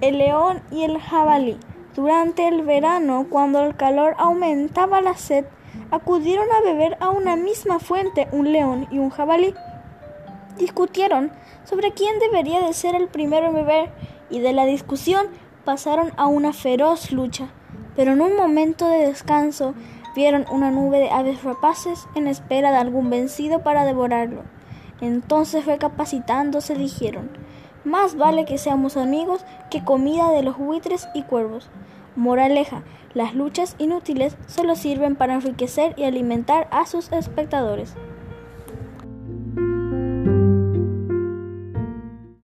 el león y el jabalí. Durante el verano, cuando el calor aumentaba la sed, acudieron a beber a una misma fuente un león y un jabalí. Discutieron sobre quién debería de ser el primero en beber y de la discusión pasaron a una feroz lucha. Pero en un momento de descanso vieron una nube de aves rapaces en espera de algún vencido para devorarlo. Entonces recapacitándose dijeron, más vale que seamos amigos que comida de los buitres y cuervos. Moraleja, las luchas inútiles solo sirven para enriquecer y alimentar a sus espectadores.